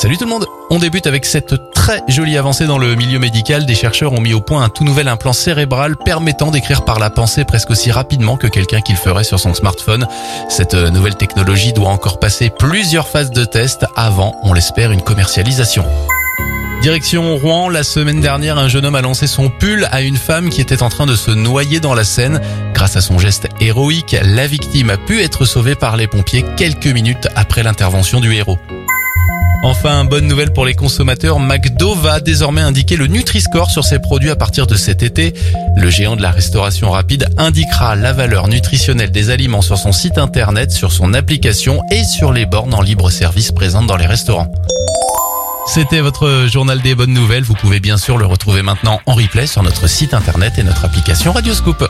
Salut tout le monde On débute avec cette très jolie avancée dans le milieu médical. Des chercheurs ont mis au point un tout nouvel implant cérébral permettant d'écrire par la pensée presque aussi rapidement que quelqu'un qui le ferait sur son smartphone. Cette nouvelle technologie doit encore passer plusieurs phases de test avant, on l'espère, une commercialisation. Direction Rouen, la semaine dernière, un jeune homme a lancé son pull à une femme qui était en train de se noyer dans la Seine. Grâce à son geste héroïque, la victime a pu être sauvée par les pompiers quelques minutes après l'intervention du héros. Enfin, bonne nouvelle pour les consommateurs, McDo va désormais indiquer le Nutri-Score sur ses produits à partir de cet été. Le géant de la restauration rapide indiquera la valeur nutritionnelle des aliments sur son site internet, sur son application et sur les bornes en libre service présentes dans les restaurants. C'était votre journal des bonnes nouvelles. Vous pouvez bien sûr le retrouver maintenant en replay sur notre site internet et notre application Radioscoop.